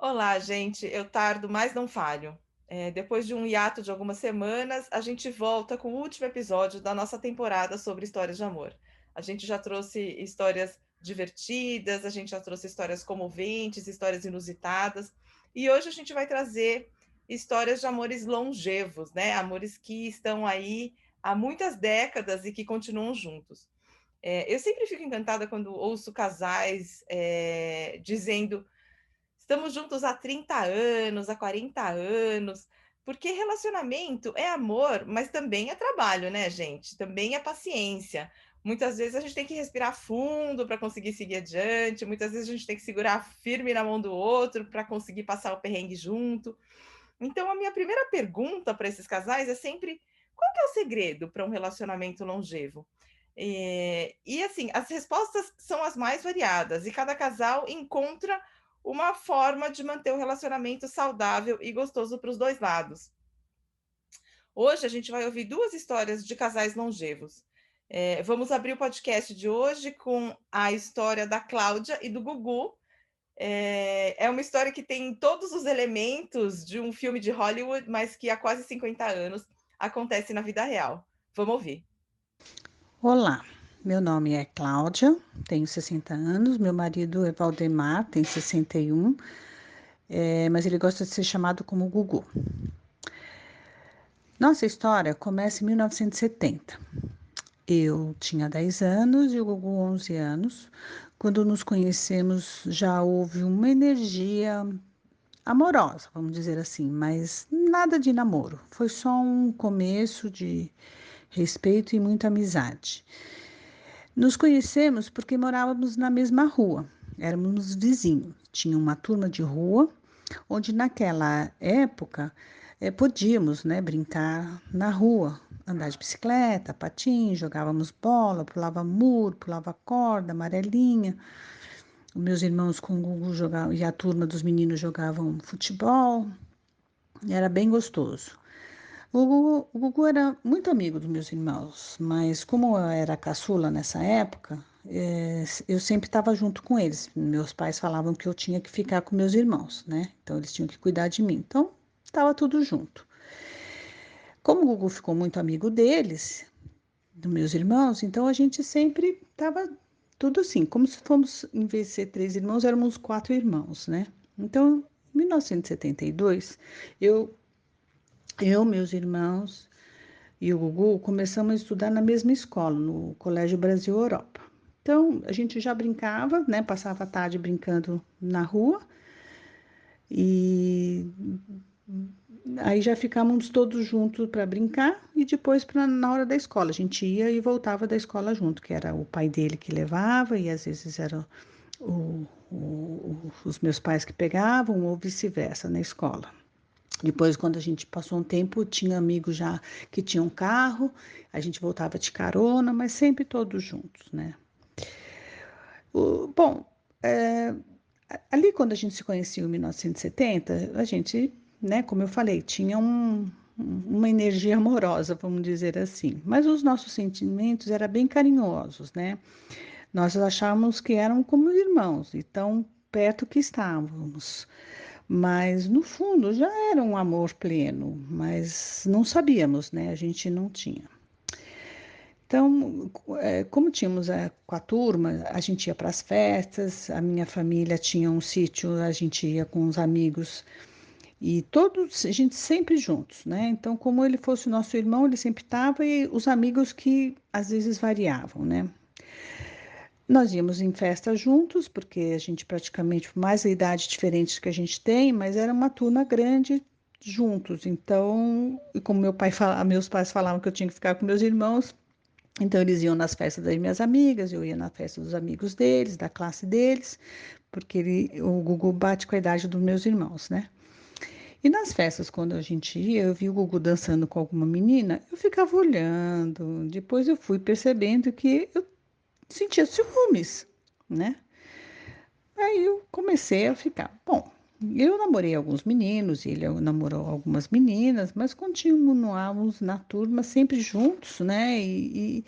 Olá, gente. Eu tardo, mas não falho. Eh, depois de um hiato de algumas semanas, a gente volta com o último episódio da nossa temporada sobre histórias de amor. A gente já trouxe histórias divertidas, a gente já trouxe histórias comoventes, histórias inusitadas, e hoje a gente vai trazer histórias de amores longevos, né? Amores que estão aí há muitas décadas e que continuam juntos. Eh, eu sempre fico encantada quando ouço casais, eh, dizendo: "Estamos juntos há 30 anos, há 40 anos", porque relacionamento é amor, mas também é trabalho, né, gente? Também é paciência. Muitas vezes a gente tem que respirar fundo para conseguir seguir adiante, muitas vezes a gente tem que segurar firme na mão do outro para conseguir passar o perrengue junto. Então a minha primeira pergunta para esses casais é sempre: qual é o segredo para um relacionamento longevo? Eh, e assim, as respostas são as mais variadas e cada casal encontra uma forma de manter o relacionamento saudável e gostoso para os 2 lados. Hoje a gente vai ouvir 2 histórias de casais longevos. Eh, vamos abrir o podcast de hoje com a história da Cláudia e do Gugu. Eh, é uma história que tem todos os elementos de um filme de Hollywood, mas que há quase 50 anos acontece na vida real. Vamos ouvir. Olá, meu nome é Cláudia, tenho 60 anos, meu marido é Valdemar, tem 61, eh, mas ele gosta de ser chamado como Gugu. Nossa história começa em 1970. Eu tinha 10 anos e o Gugu 11 anos. Quando nos conhecemos, já houve uma energia amorosa, vamos dizer assim, mas nada de namoro. Foi só um começo de respeito e muita amizade. Nos conhecemos porque morávamos na mesma rua, éramos vizinhos. Tinha uma turma de rua, onde naquela época eh, podíamos né, brincar na rua, andar de bicicleta, patins, jogávamos bola, pulava muro, pulava corda, amarelinha. Os meus irmãos com o Gugu jogavam, e a turma dos meninos jogavam futebol. Era bem gostoso. O Gugu, o Gugu era muito amigo dos meus irmãos, mas como eu era caçula nessa época, eh, eu sempre estava junto com eles. Meus pais falavam que eu tinha que ficar com meus irmãos, né? Então eles tinham que cuidar de mim. Então estava tudo junto. Como o Gugu ficou muito amigo deles, dos meus irmãos, então a gente sempre estava tudo assim, como se fomos, em vez de ser três irmãos, éramos quatro irmãos, né? Então, em 1972, eu, eu, meus irmãos e o Gugu começamos a estudar na mesma escola, no Colégio Brasil Europa. Então, a gente já brincava, né? Passava a tarde brincando na rua e Aí já ficávamos todos juntos para brincar e depois pra, na hora da escola. A gente ia e voltava da escola junto, que era o pai dele que levava e às vezes era o, o, os meus pais que pegavam ou vice-versa na escola. Depois, quando a gente passou um tempo, tinha amigos já que tinham carro, a gente voltava de carona, mas sempre todos juntos, né? O, bom, é, ali quando a gente se conheceu em 1970, a gente né, como eu falei, tinha um, uma energia amorosa, vamos dizer assim. Mas os nossos sentimentos eram bem carinhosos, né? Nós achávamos que eram como irmãos, e tão perto que estávamos. Mas no fundo já era um amor pleno, mas não sabíamos, né? A gente não tinha. Então, é, como tínhamos a, com a turma, a gente ia para as festas, a minha família tinha um sítio, a gente ia com os amigos e todos, a gente sempre juntos, né? Então, como ele fosse nosso irmão, ele sempre estava e os amigos que às vezes variavam, né? Nós íamos em festa juntos, porque a gente praticamente, mais a idade diferente que a gente tem, mas era uma turma grande juntos. Então, e como meu pai fala, meus pais falavam que eu tinha que ficar com meus irmãos, então eles iam nas festas das minhas amigas, eu ia na festa dos amigos deles, da classe deles, porque ele, o Gugu bate com a idade dos meus irmãos, né? E nas festas, quando a gente ia, eu vi o Gugu dançando com alguma menina, eu ficava olhando. Depois eu fui percebendo que eu sentia ciúmes, né? Aí eu comecei a ficar, bom, eu namorei alguns meninos, ele namorou algumas meninas, mas continuávamos na turma sempre juntos, né? E, e,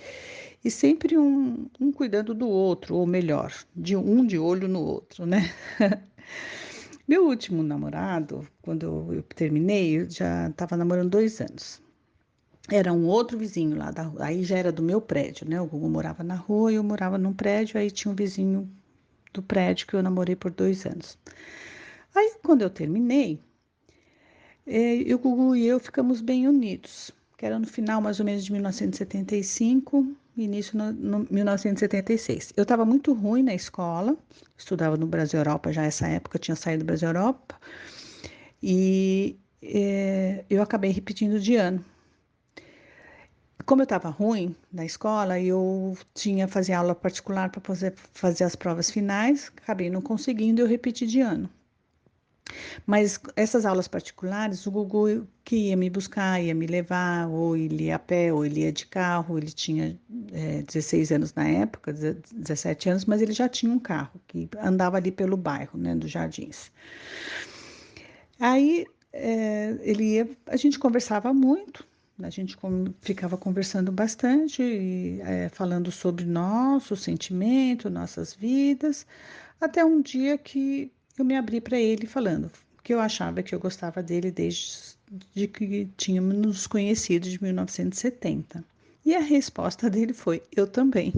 e sempre um, um, cuidando do outro, ou melhor, de um de olho no outro, né? Meu último namorado, quando eu terminei, eu já estava namorando dois anos. Era um outro vizinho lá da rua, aí já era do meu prédio, né? O Gugu morava na rua e eu morava num prédio, aí tinha um vizinho do prédio que eu namorei por dois anos. Aí, quando eu terminei, eh, o Gugu e eu ficamos bem unidos, que era no final mais ou menos de 1975, início no, no 1976. Eu estava muito ruim na escola, estudava no Brasil Europa já essa época, tinha saído do Brasil Europa, e é, eu acabei repetindo de ano. Como eu estava ruim na escola, eu tinha fazer aula particular para fazer, fazer as provas finais, acabei não conseguindo, eu repeti de ano. Mas essas aulas particulares, o Gugu que ia me buscar, ia me levar, ou ele ia a pé, ou ele ia de carro. Ele tinha é, 16 anos na época, 17 anos, mas ele já tinha um carro que andava ali pelo bairro, né, dos Jardins. Aí é, ele ia, a gente conversava muito, a gente ficava conversando bastante, e, é, falando sobre nosso sentimento, nossas vidas, até um dia que eu me abri para ele falando que eu achava que eu gostava dele desde de que tínhamos nos conhecido de 1970. E a resposta dele foi: eu também.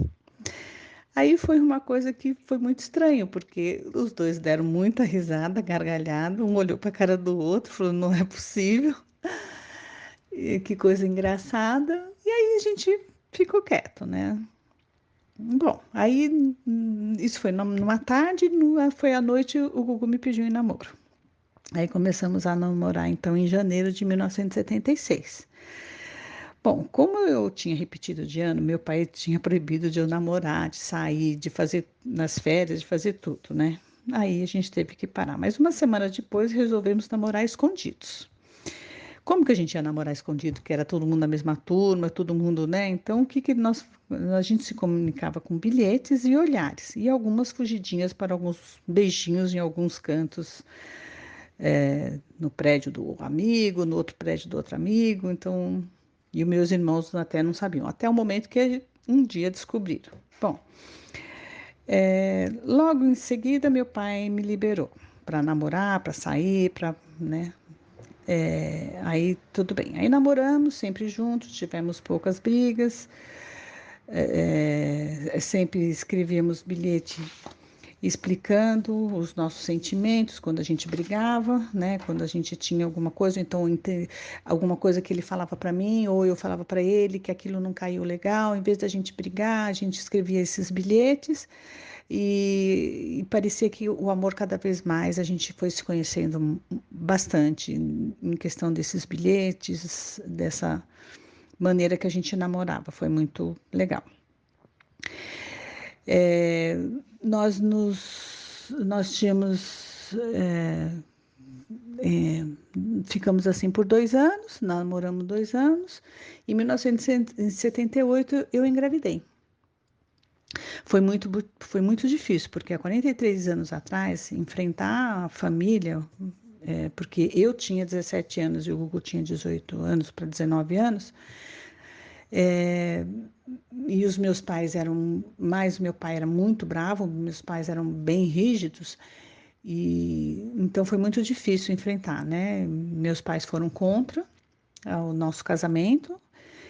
Aí foi uma coisa que foi muito estranho, porque os dois deram muita risada, gargalhada, um olhou para a cara do outro, falou: não é possível. E que coisa engraçada. E aí a gente ficou quieto, né? Bom, aí hum, isso foi numa tarde, foi à noite o Gugu me pediu em namoro. Aí começamos a namorar então em janeiro de 1976. Bom, como eu tinha repetido de ano, meu pai tinha proibido de eu namorar, de sair, de fazer nas férias, de fazer tudo, né? Aí a gente teve que parar. Mas uma semana depois resolvemos namorar escondidos. Como que a gente ia namorar escondido? Que era todo mundo na mesma turma, todo mundo, né? Então, o que que nós... A gente se comunicava com bilhetes e olhares. E algumas fugidinhas para alguns beijinhos em alguns cantos. É, no prédio do amigo, no outro prédio do outro amigo. Então, e os meus irmãos até não sabiam. Até o momento que um dia descobriram. Bom, é, logo em seguida, meu pai me liberou para namorar, para sair, para, né, é, aí tudo bem. Aí namoramos sempre juntos, tivemos poucas brigas, é, é sempre escrevíamos bilhete explicando os nossos sentimentos quando a gente brigava, né? Quando a gente tinha alguma coisa, então alguma coisa que ele falava para mim ou eu falava para ele que aquilo não caiu legal, em vez da gente brigar, a gente escrevia esses bilhetes e, e, parecia que o amor cada vez mais a gente foi se conhecendo bastante em questão desses bilhetes, dessa maneira que a gente namorava, foi muito legal. É, nós nos nós tínhamos é, é, ficamos assim por dois anos, namoramos dois anos. Em 1978 eu engravidei. Foi muito, foi muito difícil, porque há 43 anos atrás, enfrentar a família, é, porque eu tinha 17 anos e o Gugu tinha 18 anos para 19 anos, é, e os meus pais eram, mais meu pai era muito bravo, meus pais eram bem rígidos, e então foi muito difícil enfrentar, né? Meus pais foram contra o nosso casamento,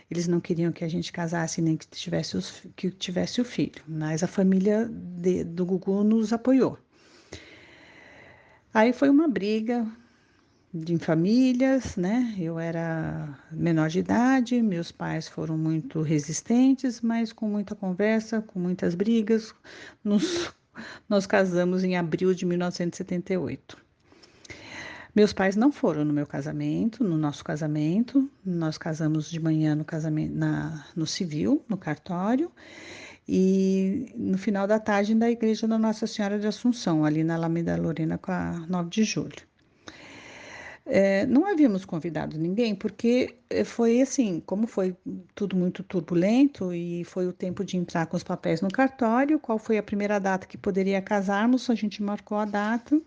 eles não queriam que a gente casasse nem que tivesse, os, que tivesse o filho, mas a família de, do Gugu nos apoiou. Aí foi uma briga de famílias, né? Eu era menor de idade, meus pais foram muito resistentes, mas com muita conversa, com muitas brigas, nos, nós casamos em abril de 1978. Meus pais não foram no meu casamento, no nosso casamento. Nós casamos de manhã no casamento, na, no civil, no cartório, e no final da tarde na igreja da Nossa Senhora de Assunção, ali na Alameda Lorena com a 9 de julho. É, não havíamos convidado ninguém, porque é, foi assim, como foi tudo muito turbulento e foi o tempo de entrar com os papéis no cartório, qual foi a primeira data que poderia casarmos, a gente marcou a data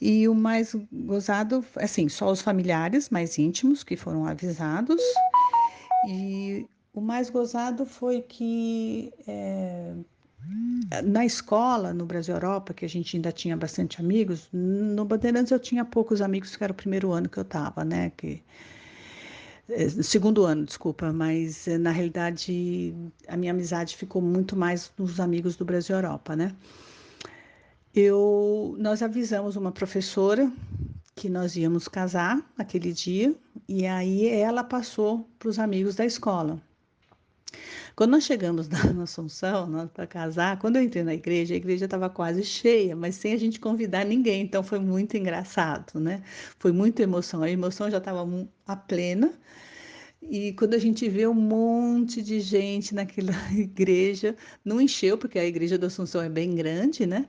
e o mais gozado, assim, só os familiares mais íntimos que foram avisados. E o mais gozado foi que é, na escola, no Brasil Europa, que a gente ainda tinha bastante amigos, no Bandeirantes eu tinha poucos amigos, que era o primeiro ano que eu estava, né? Que, é, segundo ano, desculpa, mas na realidade a minha amizade ficou muito mais nos amigos do Brasil Europa, né? Eu, nós avisamos uma professora que nós íamos casar aquele dia, e aí ela passou para os amigos da escola. Quando nós chegamos na Assunção para casar, quando eu entrei na igreja, a igreja estava quase cheia, mas sem a gente convidar ninguém, então foi muito engraçado, né? Foi muita emoção, a emoção já estava a plena. E quando a gente vê um monte de gente naquela igreja, não encheu, porque a igreja da Assunção é bem grande, né?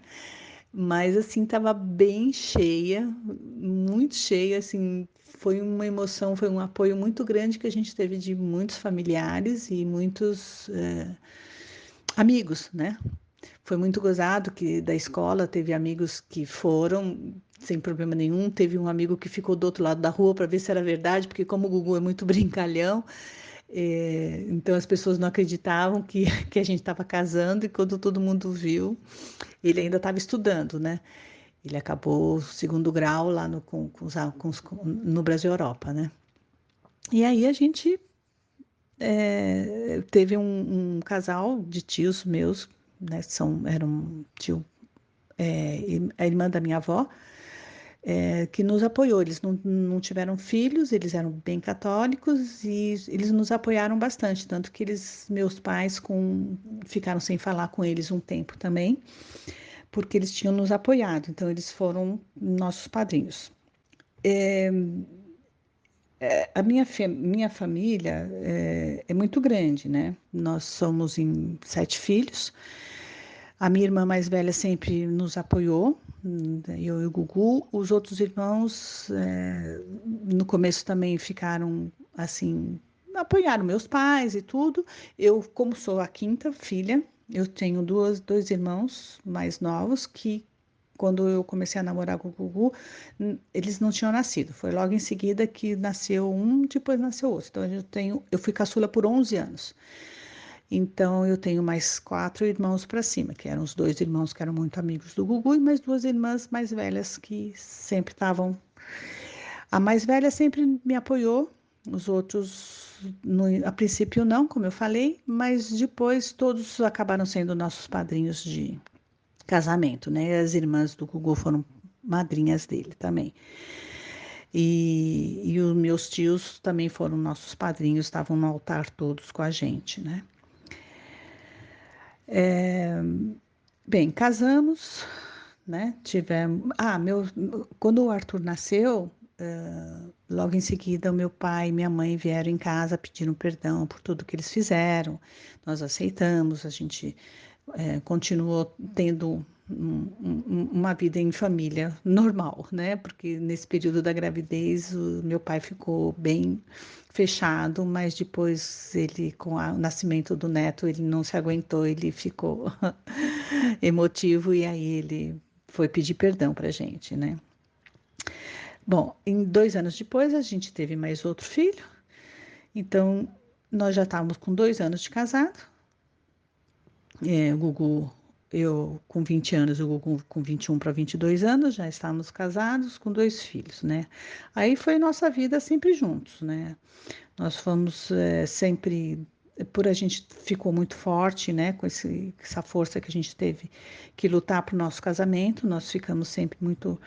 Mas assim, estava bem cheia, muito cheia, assim, foi uma emoção, foi um apoio muito grande que a gente teve de muitos familiares e muitos é, amigos, né? Foi muito gozado que da escola teve amigos que foram sem problema nenhum, teve um amigo que ficou do outro lado da rua para ver se era verdade, porque como o Gugu é muito brincalhão, é, então as pessoas não acreditavam que, que a gente estava casando e quando todo mundo viu, ele ainda estava estudando, né? Ele acabou o segundo grau lá no, com, com, com, no Brasil Europa, né? E aí a gente é, teve um, um, casal de tios meus, né? São, eram tio, é, a irmã da minha avó, é, que nos apoiou. Eles não, não tiveram filhos, eles eram bem católicos e eles nos apoiaram bastante, tanto que eles, meus pais, com, ficaram sem falar com eles um tempo também, porque eles tinham nos apoiado. Então eles foram nossos padrinhos. É, é, a minha, minha família é, é, muito grande, né? Nós somos em sete filhos. A minha irmã mais velha sempre nos apoiou, eu e o Gugu. Os outros irmãos, é, no começo também ficaram assim, apoiaram meus pais e tudo. Eu, como sou a quinta filha, eu tenho duas, dois irmãos mais novos que, quando eu comecei a namorar com o Gugu, eles não tinham nascido. Foi logo em seguida que nasceu um, depois nasceu outro. Então eu tenho, eu fui caçula por 11 anos. Então eu tenho mais quatro irmãos para cima, que eram os dois irmãos que eram muito amigos do Gugu e mais duas irmãs mais velhas que sempre estavam. A mais velha sempre me apoiou, os outros no, a princípio não, como eu falei, mas depois todos acabaram sendo nossos padrinhos de casamento, né? As irmãs do Gugu foram madrinhas dele também. E, e os meus tios também foram nossos padrinhos, estavam no altar todos com a gente, né? É, bem, casamos, né? Tivemos. Ah, meu, quando o Arthur nasceu, uh, logo em seguida, meu pai e minha mãe vieram em casa pedindo perdão por tudo que eles fizeram. Nós aceitamos, a gente é, continuou tendo uma vida em família normal, né? Porque nesse período da gravidez o meu pai ficou bem fechado, mas depois ele, com a, o nascimento do neto, ele não se aguentou, ele ficou emotivo e aí ele foi pedir perdão para gente, né? Bom, em dois anos depois a gente teve mais outro filho, então nós já estávamos com dois anos de casado. É, o Gugu eu com 20 anos, Gugu com 21 para 22 anos, já estávamos casados com dois filhos, né? Aí foi nossa vida sempre juntos, né? Nós fomos é, sempre por a gente ficou muito forte, né, com esse, essa força que a gente teve que lutar para o nosso casamento, nós ficamos sempre muito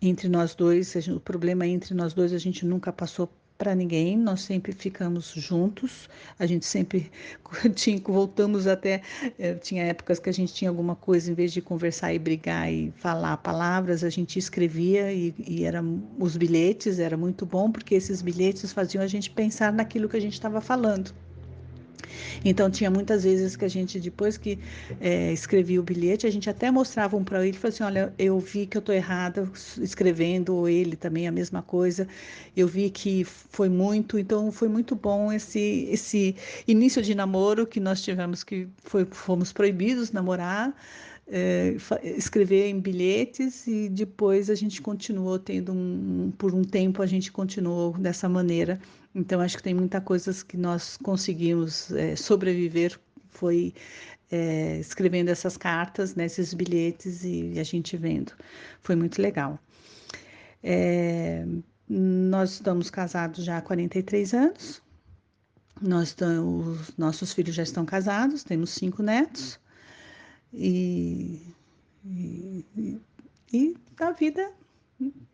entre nós dois, o problema entre nós dois a gente nunca passou para ninguém, nós sempre ficamos juntos, a gente sempre tinha, voltamos até, eh, tinha épocas que a gente tinha alguma coisa, em vez de conversar e brigar e falar palavras, a gente escrevia e, e era, os bilhetes, era muito bom, porque esses bilhetes faziam a gente pensar naquilo que a gente estava falando. Então tinha muitas vezes que a gente, depois que é, escrevia o bilhete, a gente até mostrava um para ele e falava assim, olha, eu vi que eu estou errada escrevendo, ou ele também a mesma coisa, eu vi que foi muito, então foi muito bom esse, esse início de namoro que nós tivemos, que foi, fomos proibidos namorar, é, escrever em bilhetes e depois a gente continuou tendo um, por um tempo a gente continuou dessa maneira então acho que tem muita coisas que nós conseguimos é, sobreviver foi é, escrevendo essas cartas, né, esses bilhetes e a gente vendo. Foi muito legal. É, nós estamos casados já há 43 anos. Nós estamos, nossos filhos já estão casados, temos cinco netos. E, e, e a vida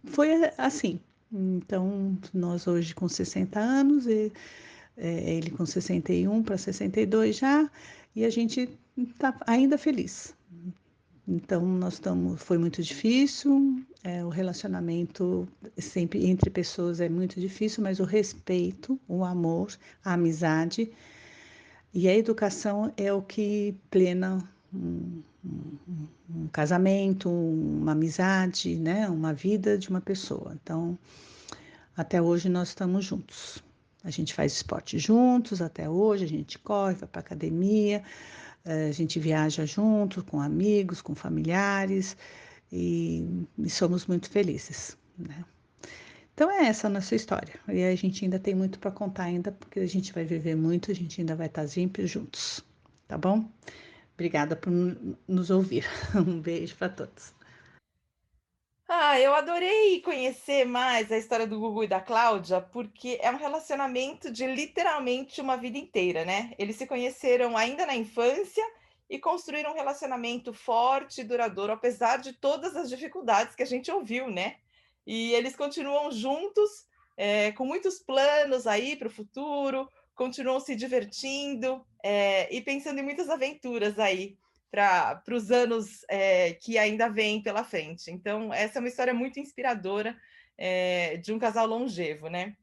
foi assim. Então, nós hoje com 60 anos, e, é, ele com 61 para 62 já, e a gente está ainda feliz. Então, nós estamos, foi muito difícil, é, o relacionamento sempre entre pessoas é muito difícil, mas o respeito, o amor, a amizade e a educação é o que plena um, um, casamento, uma amizade, né? uma vida de uma pessoa. Então, até hoje nós estamos juntos. A gente faz esporte juntos até hoje, a gente corre, vai para academia, eh, a gente viaja junto com amigos, com familiares e, e somos muito felizes. Né? Então é essa a nossa história. E a gente ainda tem muito para contar ainda, porque a gente vai viver muito, a gente ainda vai estar sempre juntos, tá bom? Obrigada por nos ouvir. Um beijo para todos. Ah, eu adorei conhecer mais a história do Gugu e da Cláudia, porque é um relacionamento de literalmente uma vida inteira, né? Eles se conheceram ainda na infância e construíram um relacionamento forte e duradouro, apesar de todas as dificuldades que a gente ouviu, né? E eles continuam juntos, é, com muitos planos aí para o futuro, continuam se divertindo é, e pensando em muitas aventuras aí para os anos é, que ainda vêm pela frente. Então, essa é uma história muito inspiradora é, de um casal longevo, né?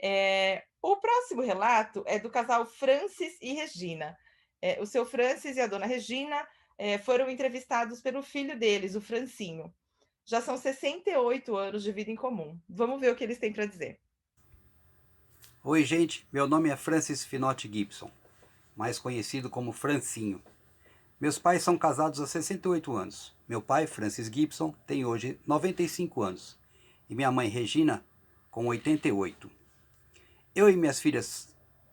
É, o próximo relato é do casal Francis e Regina. o seu Francis e a dona Regina foram entrevistados pelo filho deles, o Francinho. Já são 68 anos de vida em comum. Vamos ver o que eles têm para dizer. Oi, gente. Meu nome é Francis Finotti Gibson, mais conhecido como Francinho. Meus pais são casados há 68 anos. Meu pai, Francis Gibson, tem hoje 95 anos. E minha mãe, Regina, com 88. Eu e minhas filhas,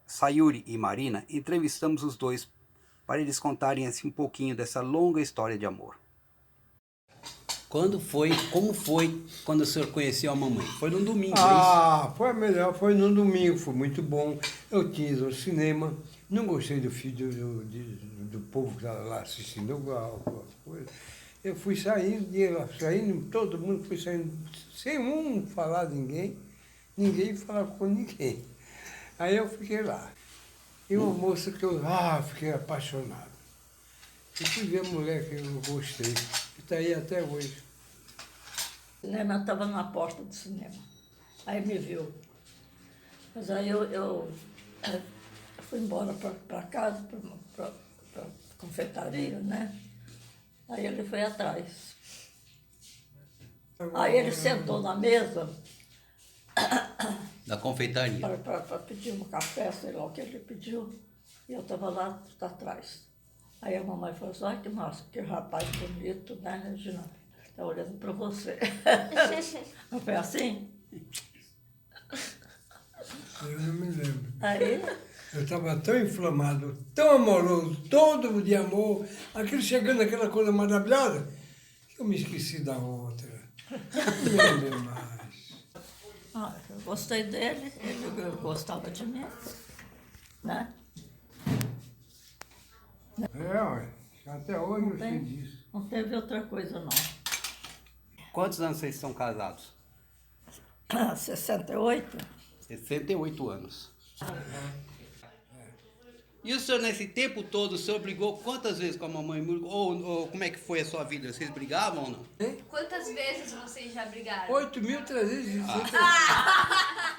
Sayuri e Marina, entrevistamos os dois para eles contarem assim um pouquinho dessa longa história de amor. Quando foi, como foi quando o senhor conheceu a mamãe? Foi no domingo, é Ah, foi melhor, foi no domingo, foi muito bom. Eu tinha ido ao cinema, não gostei do filho do, do, do povo que estava lá assistindo as coisas. Eu fui saindo, saindo, todo mundo foi saindo, sem um falar de ninguém, ninguém falar com ninguém. Aí eu fiquei lá. E uma moça que eu ah, fiquei apaixonado. E fui ver a mulher que eu gostei está aí até hoje. O cinema estava na porta do cinema. Aí me viu. Mas aí eu, eu fui embora para casa, para a confeitaria, né? Aí ele foi atrás. Aí ele sentou na mesa. Da confeitaria. Para pedir um café, sei lá o que ele pediu. E eu estava lá atrás. Aí a mamãe falou assim, ai que massa, que rapaz bonito, né, Regina? Está olhando para você. não foi assim? Eu não me lembro. Aí? Eu estava tão inflamado, tão amoroso, todo de amor, aquilo chegando aquela coisa maravilhosa, que eu me esqueci da outra. Não me lembro mais. Ah, eu gostei dele, ele gostava de mim, né? É, olha, até hoje não eu sei disso. Não teve outra coisa, não. Quantos anos vocês estão casados? 68. 68 anos. E o senhor, nesse tempo todo, o senhor brigou quantas vezes com a mamãe? Ou, ou como é que foi a sua vida? Vocês brigavam ou não? Quantas vezes vocês já brigaram? 8.360. Ah.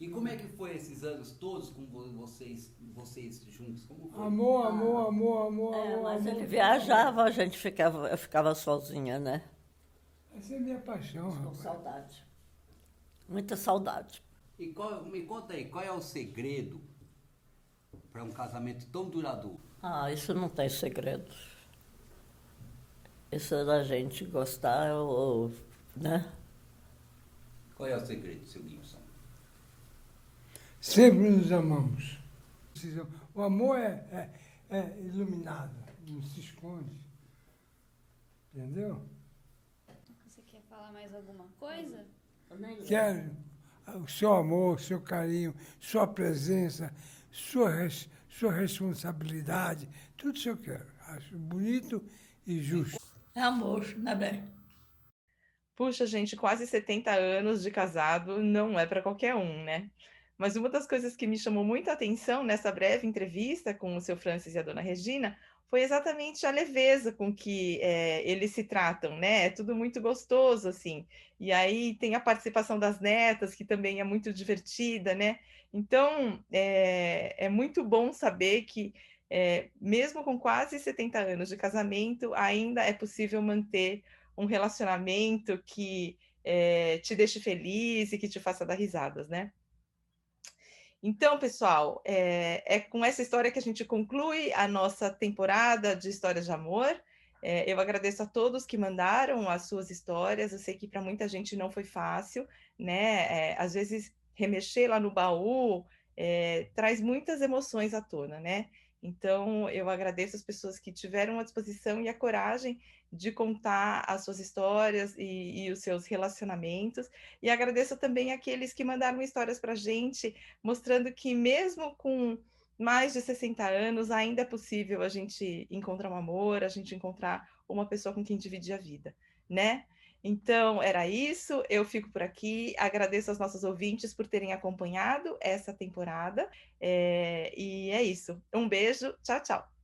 E como é que foi esses anos todos com vocês, vocês juntos? Como foi? Amor, amor, amor, amor, é, amor. Mas amor, ele viajava, a gente ficava, eu ficava sozinha, né? Essa é minha paixão, Com saudade. Muita saudade. E qual, me conta aí, qual é o segredo para um casamento tão duradouro? Ah, isso não tem segredo. Isso é da gente gostar, ou, né? Qual é o segredo, seu Gibson? Sempre nos amamos. O amor é, é, é iluminado, não se esconde. Entendeu? Você quer falar mais alguma coisa? Quero o seu amor, o seu carinho, sua presença, sua, res, sua responsabilidade, tudo isso eu quero. Acho bonito e justo. É amor, né, bem? Puxa, gente, quase 70 anos de casado não é para qualquer um, né? Mas uma das coisas que me chamou muita atenção nessa breve entrevista com o seu Francis e a dona Regina foi exatamente a leveza com que é, eles se tratam, né? É tudo muito gostoso, assim. E aí tem a participação das netas, que também é muito divertida, né? Então, é, é muito bom saber que, é, mesmo com quase 70 anos de casamento, ainda é possível manter um relacionamento que te deixe feliz e que te faça dar risadas, né? Então, pessoal, é, é, com essa história que a gente conclui a nossa temporada de histórias de amor. É, eu agradeço a todos que mandaram as suas histórias. Eu sei que para muita gente não foi fácil, né? É, às vezes remexer lá no baú é, traz muitas emoções à tona, né? Então, eu agradeço as pessoas que tiveram a disposição e a coragem de contar as suas histórias e, e os seus relacionamentos. E agradeço também aqueles que mandaram histórias para a gente, mostrando que, mesmo com mais de 60 anos, ainda é possível a gente encontrar um amor, a gente encontrar uma pessoa com quem dividir a vida, né? Então, era isso. Eu fico por aqui. Agradeço aos nossos ouvintes por terem acompanhado essa temporada. É, e é isso. Um beijo. Tchau, tchau.